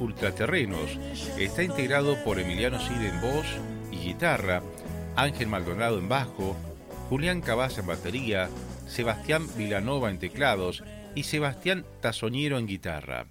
Ultraterrenos. Está integrado por Emiliano Cid en voz y guitarra, Ángel Maldonado en bajo, Julián Cabaza en batería, Sebastián Vilanova en teclados y Sebastián Tazoñero en guitarra.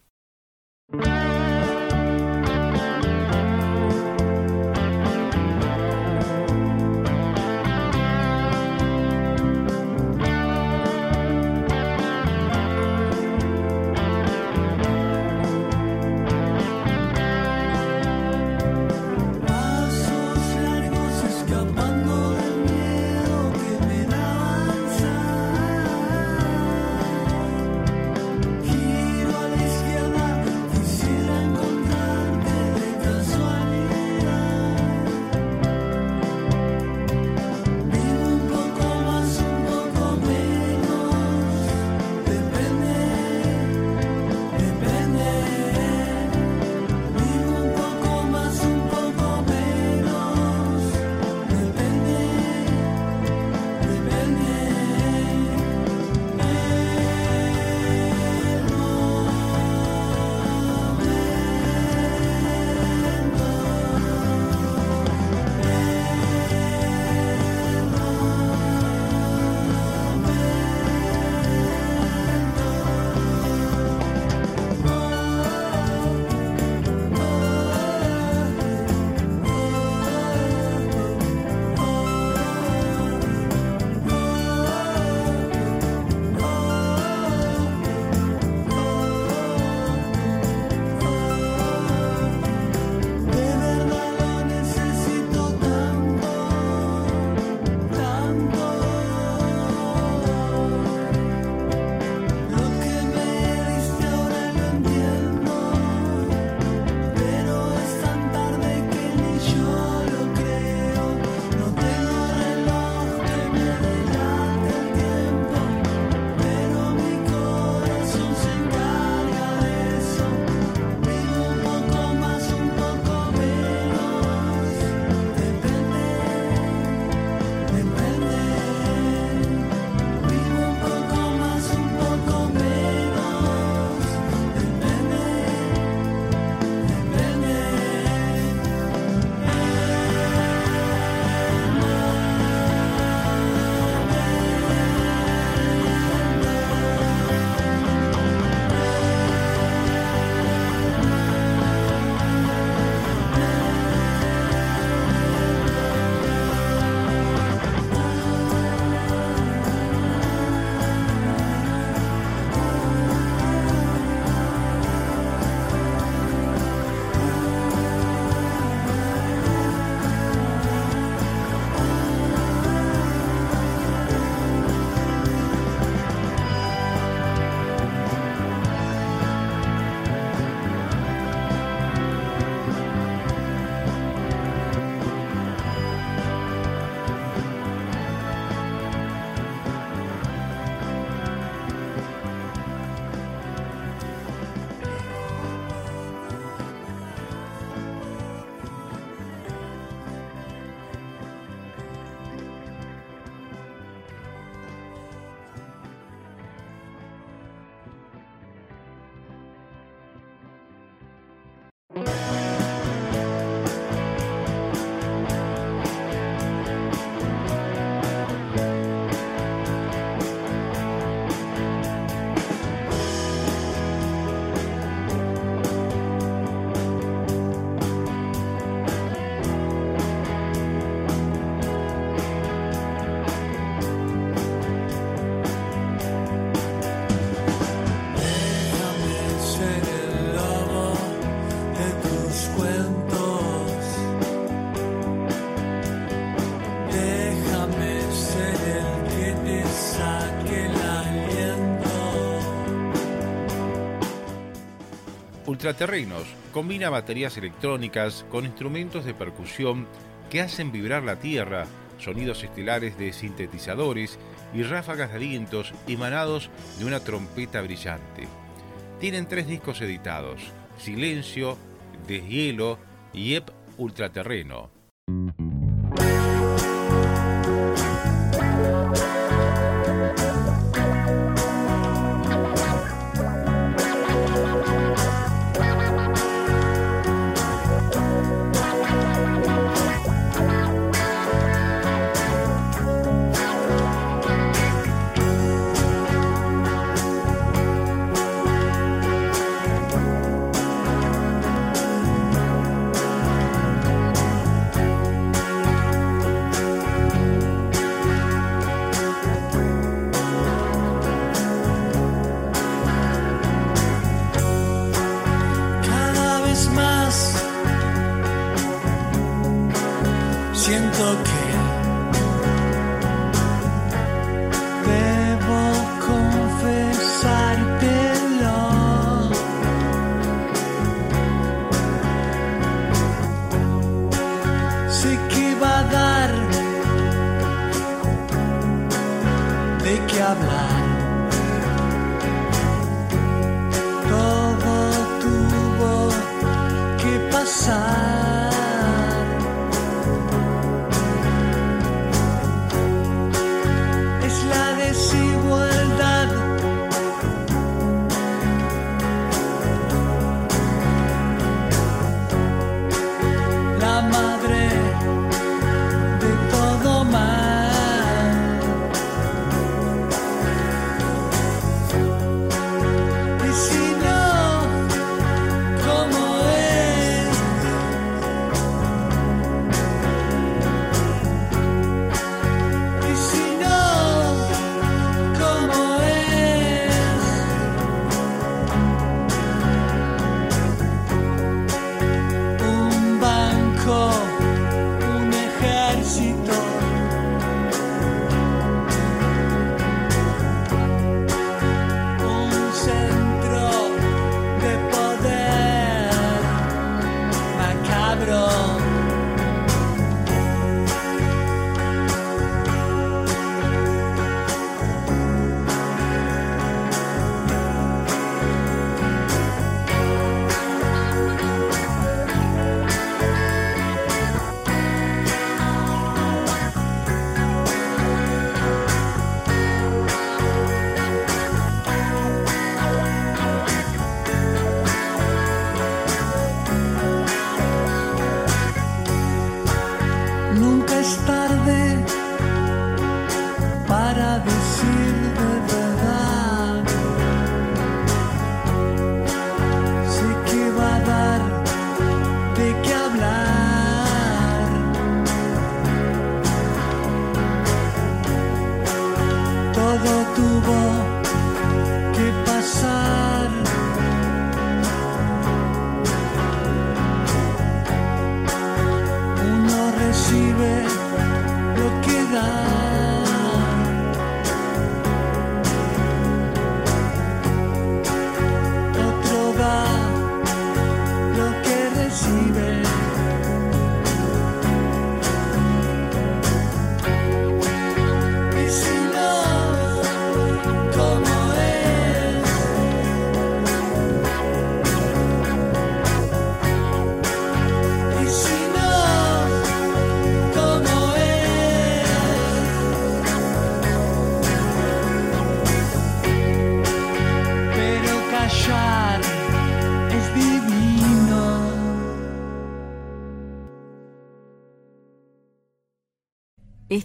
Ultraterrenos combina baterías electrónicas con instrumentos de percusión que hacen vibrar la tierra, sonidos estelares de sintetizadores y ráfagas de alientos emanados de una trompeta brillante. Tienen tres discos editados, Silencio, Deshielo y Ep Ultraterreno. siento que debo confesártelo. Sé que va a dar de qué hablar. Todo tuvo que pasar. you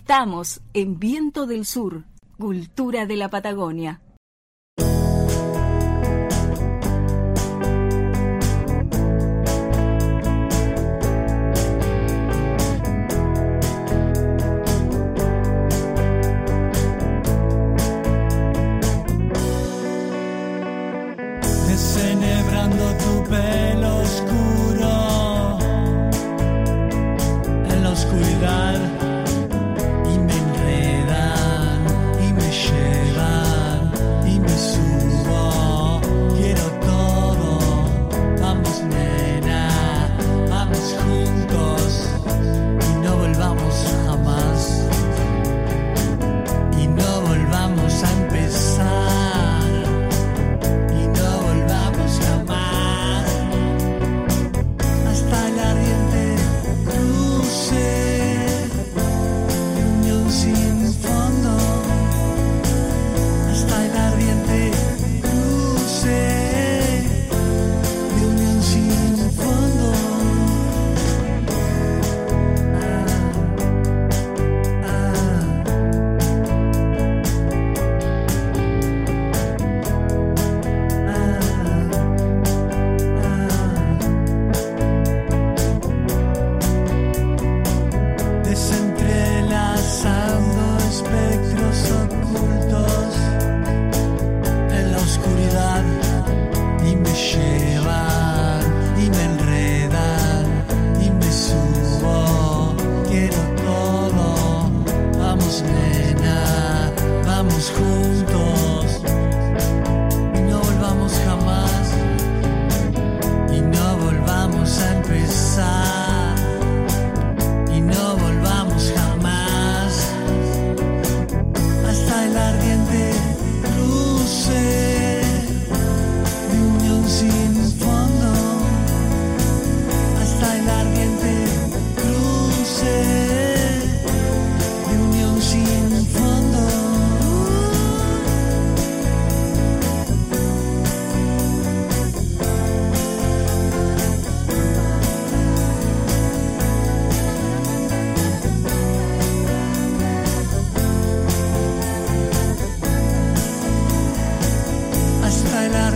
Estamos en Viento del Sur, Cultura de la Patagonia. Pelo oscuro en la oscuridad.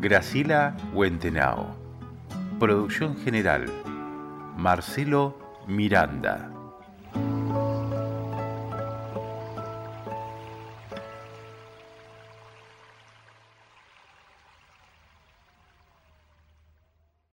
Gracila Huentenao. Producción general, Marcelo Miranda.